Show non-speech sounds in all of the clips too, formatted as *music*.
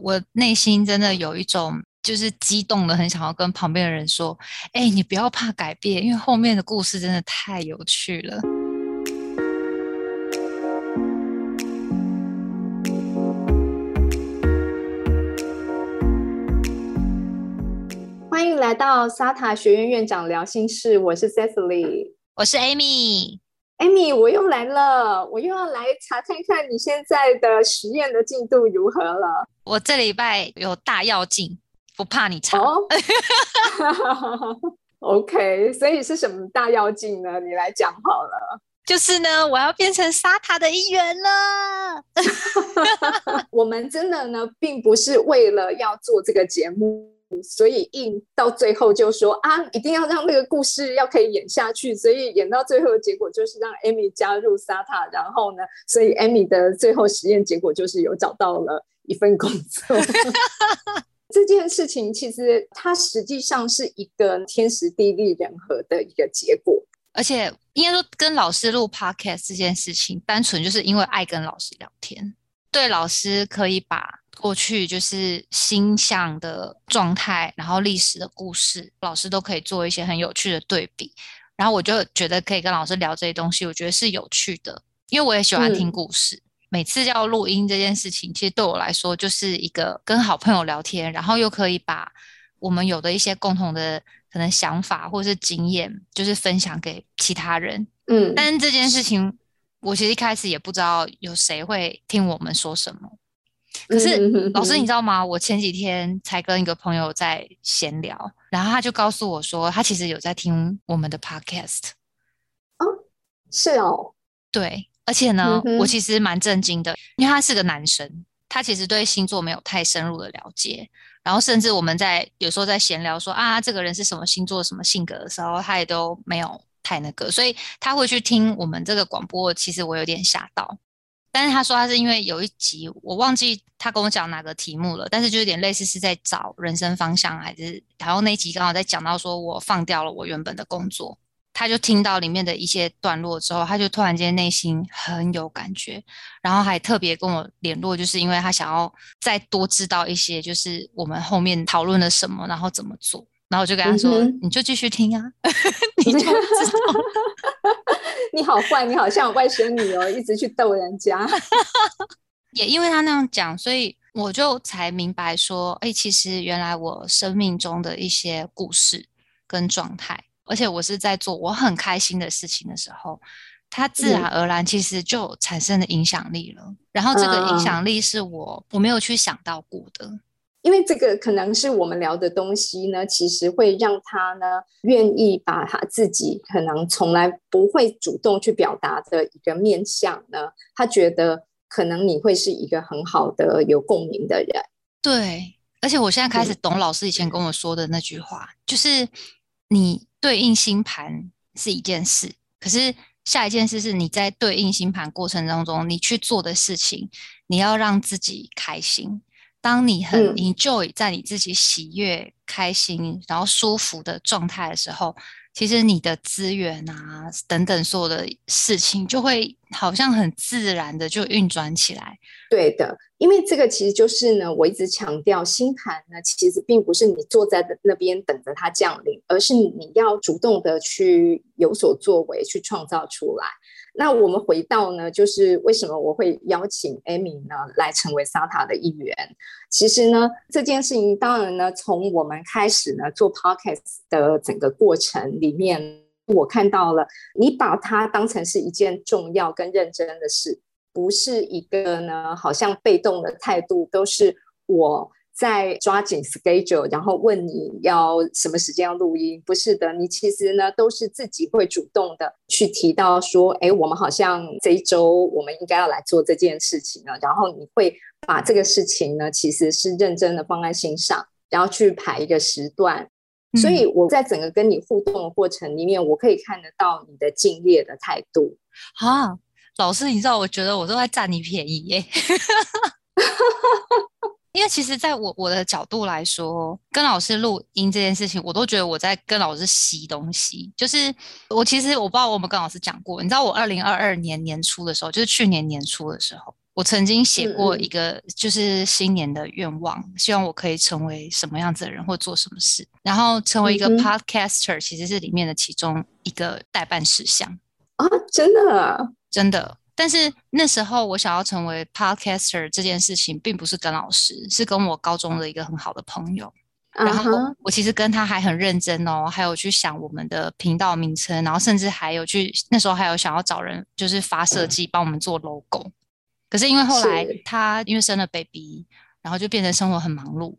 我内心真的有一种就是激动的，很想要跟旁边的人说：“哎，你不要怕改变，因为后面的故事真的太有趣了。”欢迎来到沙塔学院院长聊心事，我是 Cecily，我是 Amy。Amy，我又来了，我又要来查看看你现在的实验的进度如何了。我这礼拜有大要进，不怕你查。*laughs* 哦 OK，所以是什么大要进呢？你来讲好了。就是呢，我要变成沙塔的一员了。*laughs* 我们真的呢，并不是为了要做这个节目。所以硬到最后就说啊，一定要让那个故事要可以演下去。所以演到最后的结果就是让 Amy 加入 SATA，然后呢，所以 Amy 的最后实验结果就是有找到了一份工作。*laughs* 这件事情其实它实际上是一个天时地利人和的一个结果，而且应该说跟老师录 Podcast 这件事情，单纯就是因为爱跟老师聊天，对老师可以把。过去就是星象的状态，然后历史的故事，老师都可以做一些很有趣的对比。然后我就觉得可以跟老师聊这些东西，我觉得是有趣的，因为我也喜欢听故事。每次要录音这件事情，其实对我来说就是一个跟好朋友聊天，然后又可以把我们有的一些共同的可能想法或者是经验，就是分享给其他人。嗯，但是这件事情，我其实一开始也不知道有谁会听我们说什么。可是老师，你知道吗？我前几天才跟一个朋友在闲聊，然后他就告诉我说，他其实有在听我们的 podcast。哦，是哦，对，而且呢，我其实蛮震惊的，因为他是个男生，他其实对星座没有太深入的了解，然后甚至我们在有时候在闲聊说啊，这个人是什么星座、什么性格的时候，他也都没有太那个，所以他会去听我们这个广播，其实我有点吓到。但是他说他是因为有一集我忘记他跟我讲哪个题目了，但是就有点类似是在找人生方向，还是然后那一集刚好在讲到说我放掉了我原本的工作，他就听到里面的一些段落之后，他就突然间内心很有感觉，然后还特别跟我联络，就是因为他想要再多知道一些，就是我们后面讨论了什么，然后怎么做。然后我就跟他说：“你就继续听啊，*laughs* 你就 *laughs* 知道。*laughs* 你好坏，你好像外甥女哦，一直去逗人家。也因为他那样讲，所以我就才明白说，哎，其实原来我生命中的一些故事跟状态，而且我是在做我很开心的事情的时候，它自然而然其实就产生了影响力了。然后这个影响力是我我没有去想到过的。”因为这个可能是我们聊的东西呢，其实会让他呢愿意把他自己可能从来不会主动去表达的一个面相呢，他觉得可能你会是一个很好的有共鸣的人。对，而且我现在开始懂老师以前跟我说的那句话，就是你对应星盘是一件事，可是下一件事是你在对应星盘过程当中，你去做的事情，你要让自己开心。当你很 enjoy 在你自己喜悦、开心，然后舒服的状态的时候，其实你的资源啊等等所有的事情，就会好像很自然的就运转起来。对的，因为这个其实就是呢，我一直强调，星盘呢其实并不是你坐在的那边等着它降临，而是你要主动的去有所作为，去创造出来。那我们回到呢，就是为什么我会邀请 Amy 呢来成为 SATA 的一员？其实呢，这件事情当然呢，从我们开始呢做 Podcast 的整个过程里面，我看到了你把它当成是一件重要跟认真的事，不是一个呢好像被动的态度，都是我。在抓紧 schedule，然后问你要什么时间要录音？不是的，你其实呢都是自己会主动的去提到说，哎，我们好像这一周我们应该要来做这件事情了。然后你会把这个事情呢，其实是认真的放在心上，然后去排一个时段。所以我在整个跟你互动的过程里面，我可以看得到你的敬业的态度。啊，老师，你知道，我觉得我都在占你便宜耶。*laughs* 因为其实，在我我的角度来说，跟老师录音这件事情，我都觉得我在跟老师吸东西。就是我其实我不知道我们跟老师讲过，你知道，我二零二二年年初的时候，就是去年年初的时候，我曾经写过一个，就是新年的愿望，希望我可以成为什么样子的人，或做什么事。然后成为一个 podcaster，其实是里面的其中一个代办事项啊！真的，真的。但是那时候我想要成为 podcaster 这件事情，并不是跟老师，是跟我高中的一个很好的朋友。然后我其实跟他还很认真哦，还有去想我们的频道名称，然后甚至还有去那时候还有想要找人，就是发设计帮我们做 logo。可是因为后来他因为生了 baby，然后就变成生活很忙碌，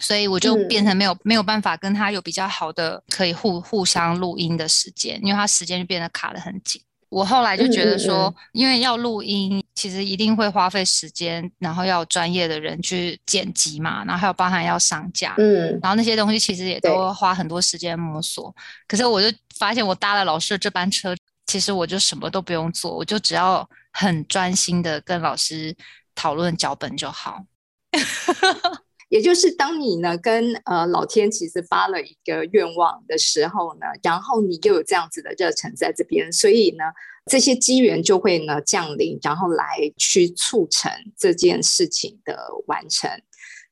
所以我就变成没有没有办法跟他有比较好的可以互互相录音的时间，因为他时间就变得卡得很紧。我后来就觉得说，因为要录音，其实一定会花费时间，然后要专业的人去剪辑嘛，然后还有包含要上架，嗯，然后那些东西其实也都花很多时间摸索。可是我就发现，我搭了老师的这班车，其实我就什么都不用做，我就只要很专心的跟老师讨论脚本就好。*laughs* 也就是当你呢跟呃老天其实发了一个愿望的时候呢，然后你又有这样子的热忱在这边，所以呢这些机缘就会呢降临，然后来去促成这件事情的完成。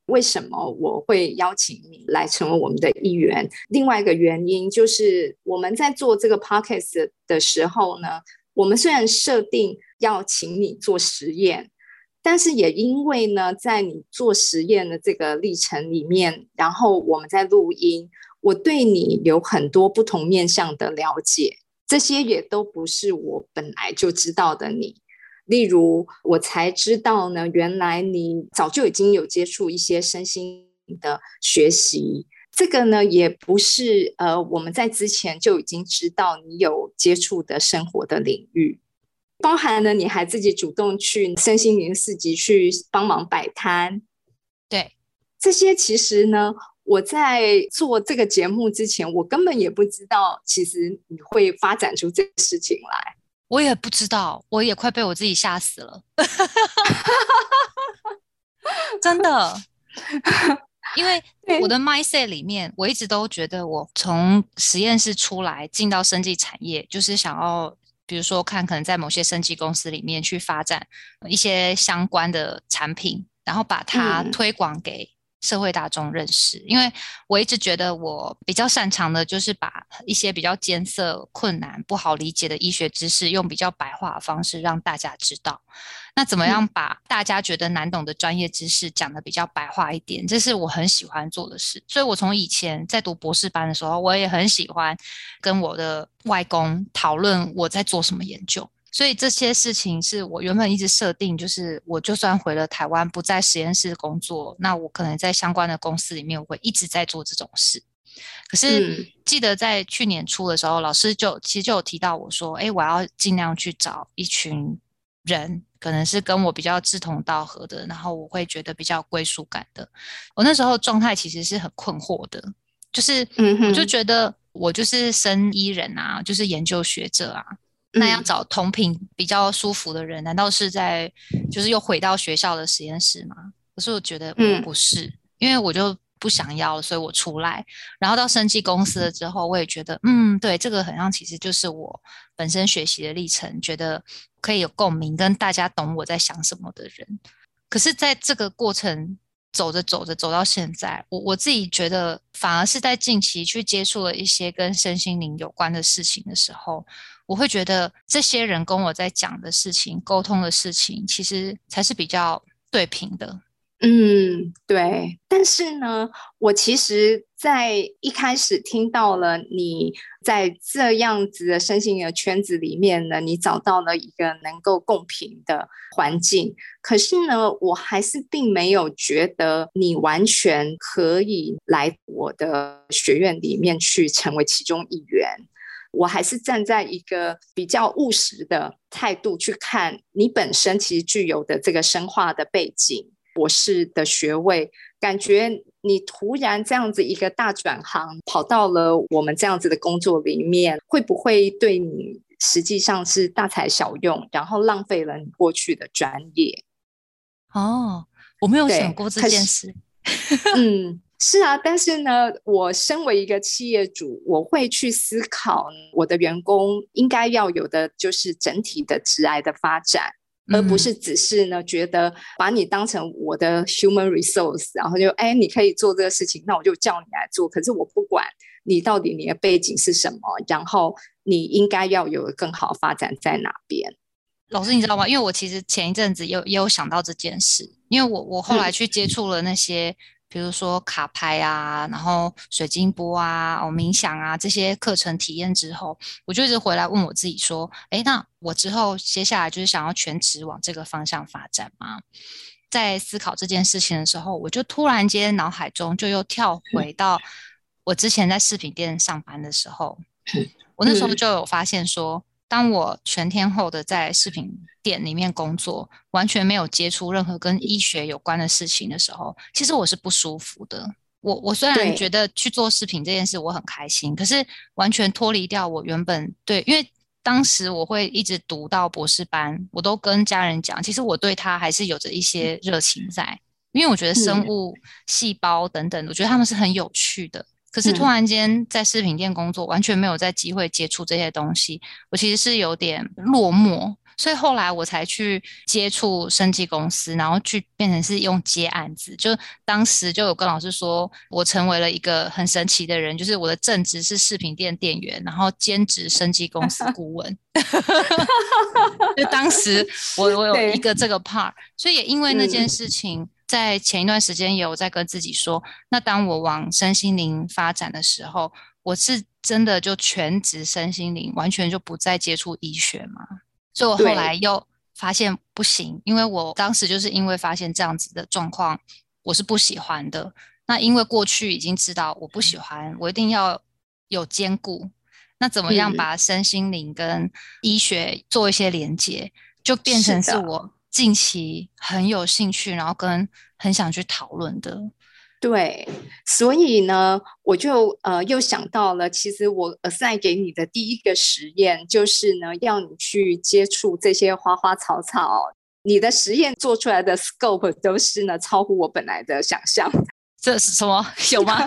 为什么我会邀请你来成为我们的一员？另外一个原因就是我们在做这个 podcast 的时候呢，我们虽然设定要请你做实验。但是也因为呢，在你做实验的这个历程里面，然后我们在录音，我对你有很多不同面向的了解，这些也都不是我本来就知道的你。例如，我才知道呢，原来你早就已经有接触一些身心的学习，这个呢，也不是呃我们在之前就已经知道你有接触的生活的领域。包含了你还自己主动去身心灵市集去帮忙摆摊，对这些其实呢，我在做这个节目之前，我根本也不知道，其实你会发展出这个事情来。我也不知道，我也快被我自己吓死了，*laughs* 真的。因为 *laughs* 我的 mindset 里面，我一直都觉得，我从实验室出来进到生技产业，就是想要。比如说，看可能在某些升级公司里面去发展一些相关的产品，然后把它推广给社会大众认识。因为我一直觉得我比较擅长的就是把一些比较艰涩、困难、不好理解的医学知识，用比较白话的方式让大家知道。那怎么样把大家觉得难懂的专业知识讲的比较白话一点？这是我很喜欢做的事。所以我从以前在读博士班的时候，我也很喜欢跟我的外公讨论我在做什么研究。所以这些事情是我原本一直设定，就是我就算回了台湾，不在实验室工作，那我可能在相关的公司里面，我会一直在做这种事。可是记得在去年初的时候，老师就其实就有提到我说：“哎，我要尽量去找一群人。”可能是跟我比较志同道合的，然后我会觉得比较归属感的。我那时候状态其实是很困惑的，就是我就觉得我就是生医人啊，就是研究学者啊，那要找同频比较舒服的人，难道是在就是又回到学校的实验室吗？可是我觉得我不是，因为我就。不想要了，所以我出来，然后到生技公司了之后，我也觉得，嗯，对，这个很像其实就是我本身学习的历程，觉得可以有共鸣，跟大家懂我在想什么的人。可是，在这个过程走着走着走到现在，我我自己觉得，反而是在近期去接触了一些跟身心灵有关的事情的时候，我会觉得这些人跟我在讲的事情、沟通的事情，其实才是比较对平的。嗯，对。但是呢，我其实，在一开始听到了你在这样子的身心的圈子里面呢，你找到了一个能够共频的环境。可是呢，我还是并没有觉得你完全可以来我的学院里面去成为其中一员。我还是站在一个比较务实的态度去看你本身其实具有的这个生化的背景。博士的学位，感觉你突然这样子一个大转行，跑到了我们这样子的工作里面，会不会对你实际上是大材小用，然后浪费了你过去的专业？哦，我没有想过这件事。*laughs* 嗯，是啊，但是呢，我身为一个企业主，我会去思考我的员工应该要有的就是整体的职癌的发展。而不是只是呢觉得把你当成我的 human resource，然后就哎你可以做这个事情，那我就叫你来做。可是我不管你到底你的背景是什么，然后你应该要有更好发展在哪边。老师，你知道吗？因为我其实前一阵子也也有想到这件事，因为我我后来去接触了那些，比如说卡牌啊，然后水晶波啊，哦冥想啊这些课程体验之后，我就一直回来问我自己说，哎，那我之后接下来就是想要全职往这个方向发展吗？在思考这件事情的时候，我就突然间脑海中就又跳回到我之前在饰品店上班的时候，我那时候就有发现说。当我全天候的在饰品店里面工作，完全没有接触任何跟医学有关的事情的时候，其实我是不舒服的。我我虽然觉得去做饰品这件事我很开心，可是完全脱离掉我原本对，因为当时我会一直读到博士班，我都跟家人讲，其实我对他还是有着一些热情在，因为我觉得生物细胞等等，我觉得他们是很有趣的。可是突然间在饰品店工作，完全没有在机会接触这些东西，我其实是有点落寞，所以后来我才去接触生技公司，然后去变成是用接案子。就当时就有跟老师说，我成为了一个很神奇的人，就是我的正职是饰品店店员，然后兼职生技公司顾问。*laughs* 就当时我我有一个这个 part，所以也因为那件事情。在前一段时间也有在跟自己说，那当我往身心灵发展的时候，我是真的就全职身心灵，完全就不再接触医学嘛？所以我后来又发现不行，因为我当时就是因为发现这样子的状况，我是不喜欢的。那因为过去已经知道我不喜欢，我一定要有兼顾。那怎么样把身心灵跟医学做一些连接，就变成是我。近期很有兴趣，然后跟很想去讨论的，对，所以呢，我就呃又想到了，其实我 assign 给你的第一个实验就是呢，要你去接触这些花花草草，你的实验做出来的 scope 都是呢超乎我本来的想象。这是什么？*laughs* 有吗？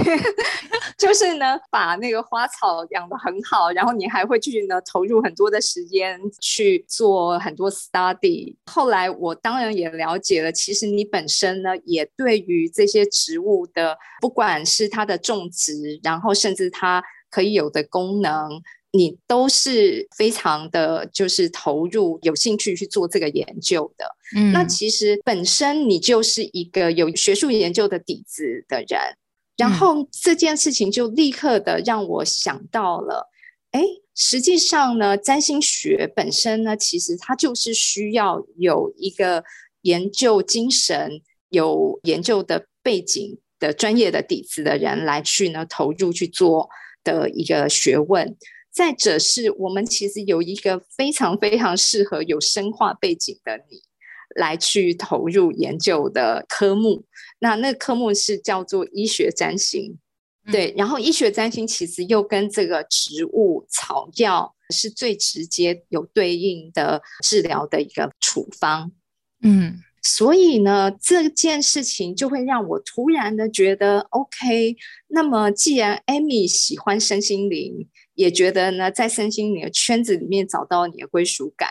*laughs* 就是呢，把那个花草养得很好，然后你还会去呢投入很多的时间去做很多 study。后来我当然也了解了，其实你本身呢也对于这些植物的，不管是它的种植，然后甚至它可以有的功能。你都是非常的，就是投入、有兴趣去做这个研究的。嗯，那其实本身你就是一个有学术研究的底子的人，然后这件事情就立刻的让我想到了，哎，实际上呢，占星学本身呢，其实它就是需要有一个研究精神、有研究的背景的专业的底子的人来去呢投入去做的一个学问。再者是我们其实有一个非常非常适合有生化背景的你来去投入研究的科目，那那科目是叫做医学占星，对，然后医学占星其实又跟这个植物草药是最直接有对应的治疗的一个处方，嗯，所以呢这件事情就会让我突然的觉得，OK，那么既然 Amy 喜欢身心灵。也觉得呢，在身心灵的圈子里面找到你的归属感，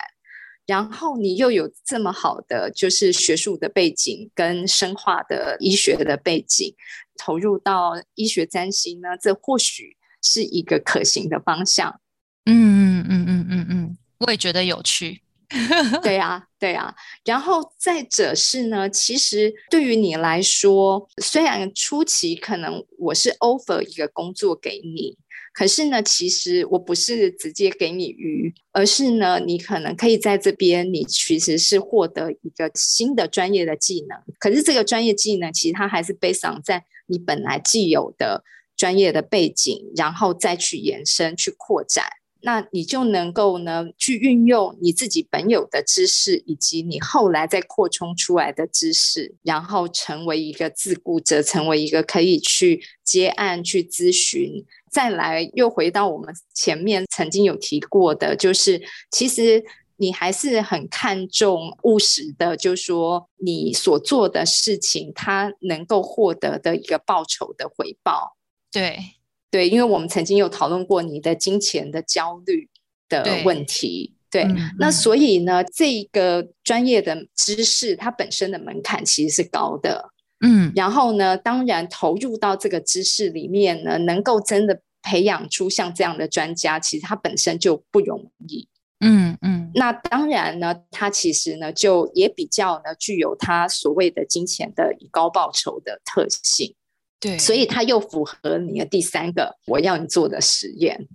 然后你又有这么好的就是学术的背景跟生化的医学的背景，投入到医学占星呢，这或许是一个可行的方向。嗯嗯嗯嗯嗯嗯，我也觉得有趣。*laughs* 对呀，对呀。然后再者是呢，其实对于你来说，虽然初期可能我是 offer 一个工作给你。可是呢，其实我不是直接给你鱼，而是呢，你可能可以在这边，你其实是获得一个新的专业的技能。可是这个专业技能，其实它还是 based on 在你本来既有的专业的背景，然后再去延伸、去扩展。那你就能够呢，去运用你自己本有的知识，以及你后来再扩充出来的知识，然后成为一个自雇者，成为一个可以去接案、去咨询。再来，又回到我们前面曾经有提过的，就是其实你还是很看重务实的，就是说你所做的事情，它能够获得的一个报酬的回报。对对，因为我们曾经有讨论过你的金钱的焦虑的问题。对，嗯那嗯所以呢，这个专业的知识它本身的门槛其实是高的。嗯然后呢，当然投入到这个知识里面呢，能够真的培养出像这样的专家，其实它本身就不容易。嗯嗯那当然呢，它其实呢，就也比较呢具有它所谓的金钱的以高报酬的特性，对，所以它又符合你的第三个我要你做的实验。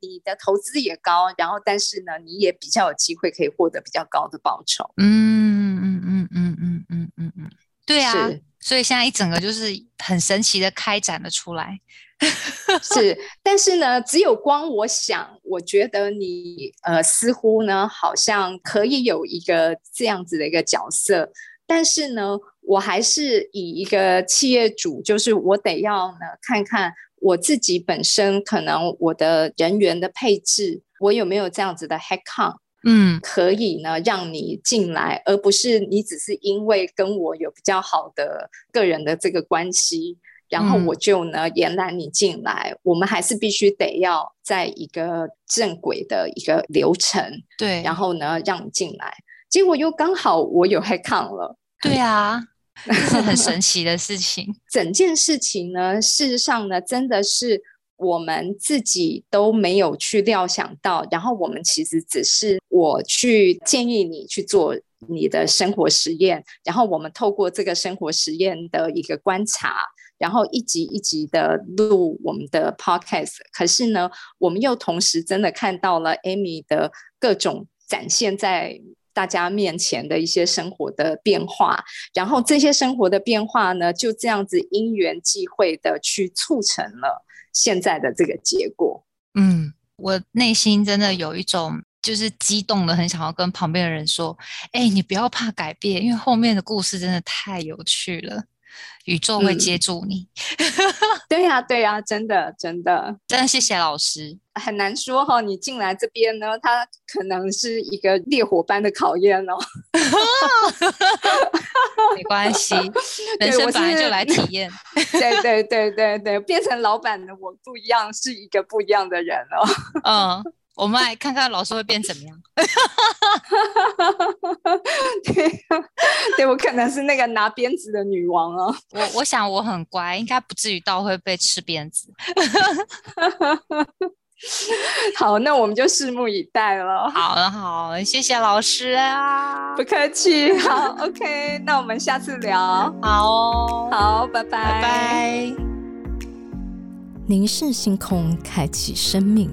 你的投资也高，然后但是呢，你也比较有机会可以获得比较高的报酬。嗯嗯嗯嗯嗯嗯嗯嗯，对啊，所以现在一整个就是很神奇的开展了出来。*laughs* 是，但是呢，只有光我想，我觉得你呃，似乎呢，好像可以有一个这样子的一个角色，但是呢，我还是以一个企业主，就是我得要呢，看看我自己本身可能我的人员的配置，我有没有这样子的 head count。嗯可以呢让你进来，而不是你只是因为跟我有比较好的个人的这个关系，然后嗯我就呢延揽你进来。我们还是必须得要在一个正轨的一个流程，对，然后呢让你进来。结果又刚好我有 head count 了。对啊，这是很神 *laughs* 奇的事情。*laughs* 整件事情呢，事实上呢，真的是我们自己都没有去料想到，然后我们其实只是我去建议你去做你的生活实验，然后我们透过这个生活实验的一个观察，然后一集一集的录我们的 podcast。可是呢，我们又同时真的看到了 Amy 的各种展现在。大家面前的一些生活的变化，然后这些生活的变化呢，就这样子因缘际会的去促成了现在的这个结果。嗯，我内心真的有一种就是激动的，很想要跟旁边的人说：“哎、你不要怕改变，因为后面的故事真的太有趣了，宇宙会嗯接住你。*laughs* 对呀、对呀、真的真的真的谢谢老师。很难说哈、你进来这边呢，它可能是一个烈火般的考验哦。没关系，*laughs* 人生本来就是来体验。*laughs* 对对对对对，变成老板的我不一样，是一个不一样的人哦。嗯，我们来看看老师会变怎么样。*laughs* 对，对我可能是那个拿鞭子的女王哦。我我想我很乖，应该不至于到会被吃鞭子。*laughs* 好，那我们就拭目以待了。好了好，谢谢老师啊。不客气，好，OK，那我们下次聊。好哦，好，拜拜，拜拜。凝视星空，开启生命。